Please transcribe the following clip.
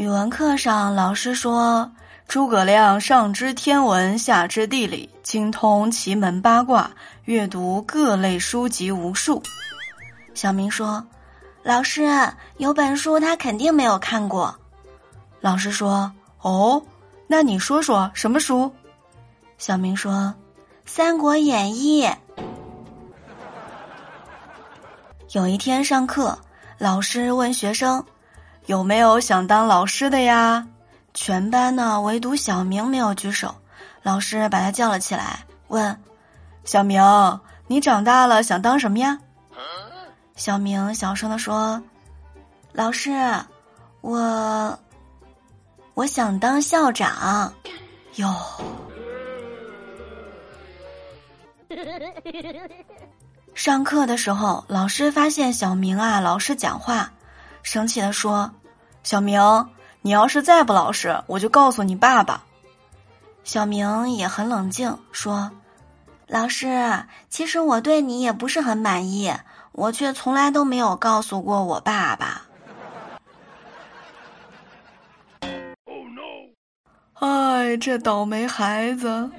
语文课上，老师说：“诸葛亮上知天文，下知地理，精通奇门八卦，阅读各类书籍无数。”小明说：“老师，有本书他肯定没有看过。”老师说：“哦，那你说说什么书？”小明说：“《三国演义》。”有一天上课，老师问学生。有没有想当老师的呀？全班呢，唯独小明没有举手。老师把他叫了起来，问：“小明，你长大了想当什么呀？”小明小声的说：“老师，我我想当校长。”哟。上课的时候，老师发现小明啊老是讲话，生气的说。小明，你要是再不老实，我就告诉你爸爸。小明也很冷静，说：“老师，其实我对你也不是很满意，我却从来都没有告诉过我爸爸。”哦，no！哎，这倒霉孩子。